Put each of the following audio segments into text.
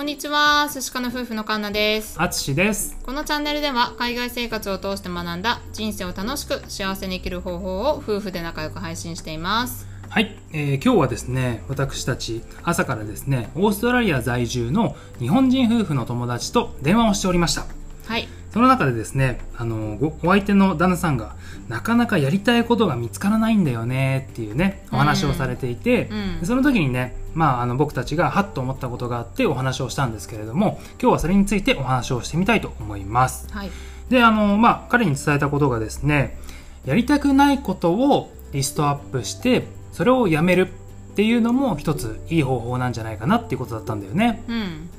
こんにちは、寿司家の夫婦のカンナです。あつしです。このチャンネルでは海外生活を通して学んだ人生を楽しく幸せに生きる方法を夫婦で仲良く配信しています。はい、えー今日はですね、私たち朝からですね、オーストラリア在住の日本人夫婦の友達と電話をしておりました。はい。その中でですね、あのごお相手の旦那さんがなかなかやりたいことが見つからないんだよねっていうねお話をされていて、うんでその時にね、まあ、あの僕たちがハッと思ったことがあってお話をしたんですけれども今日はそれについてお話をしてみたいと思います。はい。であのまあ彼に伝えたことがですねやりたくないことをリストアップしてそれをやめるっていうのも一ついい方法なんじゃないかなっていうことだったんだよね。うん。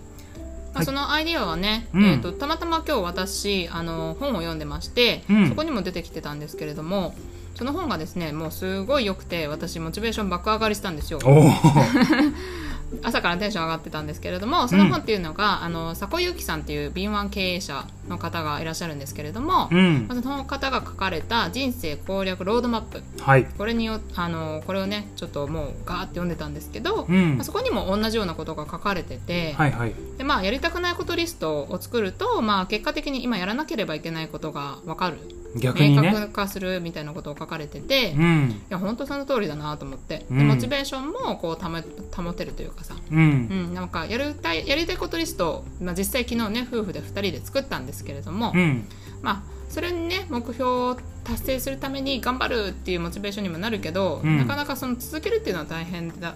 まあはい。そのアイディアはね、うん。えー、とたまたま今日私あの本を読んでまして、うん。そこにも出てきてたんですけれどもその本がですねもうすごい良くて私モチベーション爆上がりしたんですよ 朝からテンション上がってたんですけれどもその本っていうのが、あの佐古祐樹さんっていう敏腕経営者の方がいらっしゃるんですけれども、うん。その方が書かれた人生攻略ロードマップ。はい。これによあのこれをねちょっともうガーって読んでたんですけど、うん。まあそこにも同じようなことが書かれてて、はいはい。でまあ、やりたくないことリストを作ると、まあ、結果的に今やらなければいけないことが分かる逆にね。明確化するみたいなことを書かれてて、いうん。や本当その通りだなと思って、うんでモチベーションもこう保保てるというかさ、う。うんん、なんかやるたいやりたいことリストを、まあ、実際昨日ね夫婦で2人で作ったんですけれども、うん。まあ、それにね目標を達成するために頑張るっていうモチベーションにもなるけど、うんなかなかその続けるっていうのは大変だ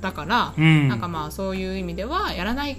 だから、うん。なんかまあそういう意味ではやらない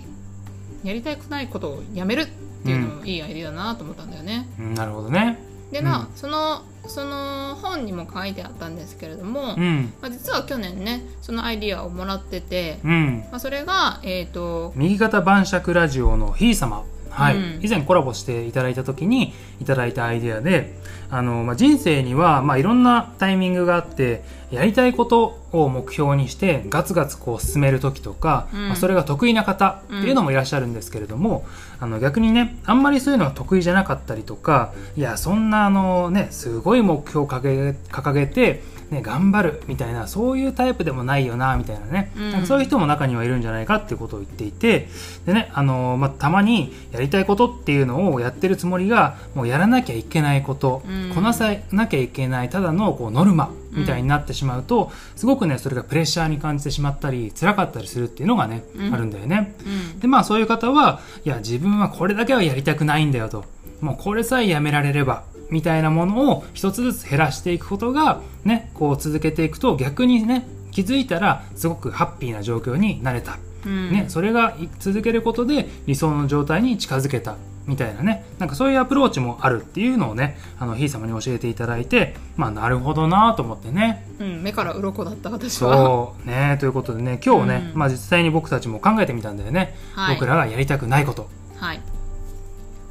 やりたくないことをやめるっていうのもいいアイディアだなと思ったんだよね。うんなるほどね。でな、うんそのその本にも書いてあったんですけれども、うん。まあ、実は去年ねそのアイディアをもらってて、うん。まあ、それがえっ、と右肩晩酌ラジオのひい様。はい、うん。以前コラボしていただいた時にいただいたアイデアであの、まあ、人生には、まあ、いろんなタイミングがあってやりたいことを目標にしてガツガツこう進める時とか、うん。まあ、それが得意な方っていうのもいらっしゃるんですけれども、あの逆にねあんまりそういうのが得意じゃなかったりとかいやそんなあのねすごい目標を掲げ掲げて、ね、頑張るみたいなそういうタイプでもないよなみたいなね、うん。そういう人も中にはいるんじゃないかっていうことを言っていて。でねあの、まあ、たまにやりたいことっていうのをやってるつもりがもうやらなきゃいけないこと、うん。こなさなきゃいけないただのこうノルマみたいになってしまうと、すごくねそれがプレッシャーに感じてしまったり辛かったりするっていうのがね、うん。あるんだよね。うん。でまあそういう方はいや自分はこれだけはやりたくないんだよと。もうこれさえやめられればみたいなものを一つずつ減らしていくことがねこう続けていくと逆にね気づいたらすごくハッピーな状況になれた、うん。ね、それがい続けることで理想の状態に近づけたみたいなね。なんかそういうアプローチもあるっていうのをねあのひい様に教えていただいてまあなるほどなと思ってね。うん、目から鱗だった私は。そうねということでね今日ね、うん。まあ実際に僕たちも考えてみたんだよね、はい。僕らがやりたくないこと。はい。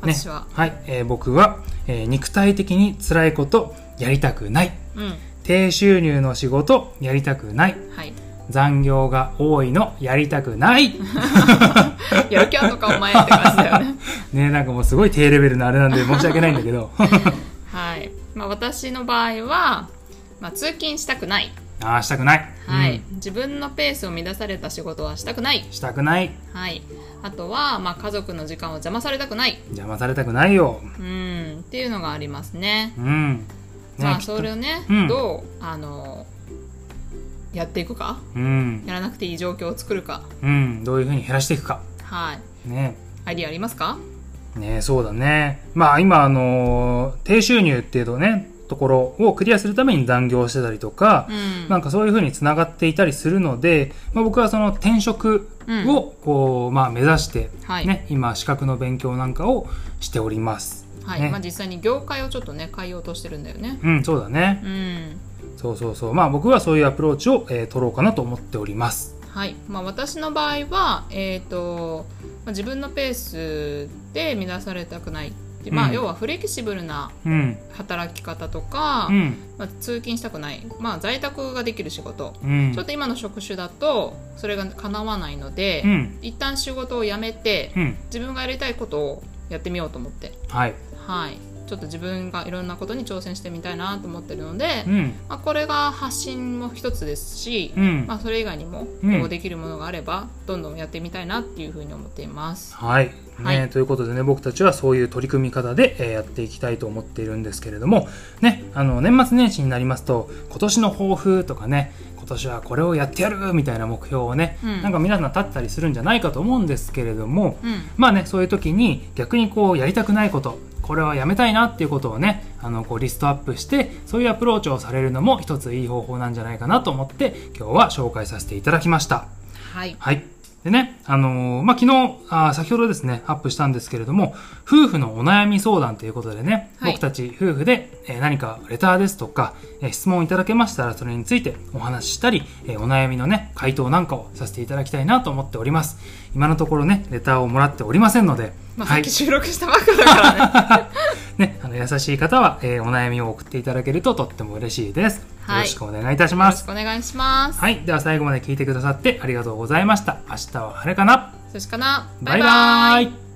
ね私は、はい、えー僕は、えー肉体的に辛いことやりたくないうん、低収入の仕事やりたくないはい。残業が多いのやりたくないやる気あんのかお前って感じだよね。ねなんかもうすごい低レベルのあれなんで申し訳ないんだけどはい。まあ私の場合は、まあ通勤したくない。ああしたくない、はい、うん。自分のペースを乱された仕事はしたくない。したくない。はい。あとは、まあ家族の時間を邪魔されたくない。邪魔されたくないよ。うん、っていうのがありますね。うん。ねまあそれをね、うん。どう、あの、やっていくか、うん。やらなくていい状況を作るか？うん。どういうふうに減らしていくか。はい。ね。アイディアありますか？ねそうだね。まあ今あのー低収入っていうとね、ところをクリアするために残業してたりとか、うん。なんかそういう風に繋がっていたりするので、まあ僕はその転職をこう、まあ目指して、はい。ね、今資格の勉強なんかをしております。はい。ねまあ実際に業界をちょっとね、変えようとしてるんだよね。うん、そうだねう。ん。そうそうそう。まあ僕はそういうアプローチを、えー取ろうかなと思っております。はい。まあ私の場合は、えっ、と、まあ、自分のペースで乱されたくない。でまあ、うん要はフレキシブルなうん。働き方とか、うん。まあ、通勤したくない、まあ、在宅ができる仕事、うんちょっ。と今の職種だとそれが叶わないので、うん。一旦仕事を辞めてうん。自分がやりたいことをやってみようと思ってはい。はいちょっと自分がいろんなことに挑戦してみたいなと思ってるので、うん。まあ、これが発信も一つですし、うん。まあ、それ以外にもできるものがあればどんどんやってみたいなっていうふうに思っています。はい、ねはい。ということでね僕たちはそういう取り組み方で、えーやっていきたいと思っているんですけれども、ね、あの年末年始になりますと今年の抱負とかね今年はこれをやってやるみたいな目標をね、うん。なんか皆さん立ったりするんじゃないかと思うんですけれども、うん。まあねそういう時に逆にこうやりたくないことこれはやめたいなっていうことをねあのこうリストアップしてそういうアプローチをされるのも一ついい方法なんじゃないかなと思って今日は紹介させていただきました。はい、はい。でね、あのーまあ、昨日あ、先ほどですね、アップしたんですけれども、夫婦のお悩み相談ということでね、はい僕たち夫婦で、えー何かレターですとか、えー質問いただけましたら、それについてお話ししたり、えーお悩みのね、回答なんかをさせていただきたいなと思っております。今のところね、レターをもらっておりませんので、まあ、さはいっき。収録したばっかだからね。の、優しい方は、えーお悩みを送っていただけるととっても嬉しいです。はいよろしくお願いいたします。くお願いします。はい。では最後まで聞いてくださってありがとうございました。明日は晴れかなそしかな。バイバイ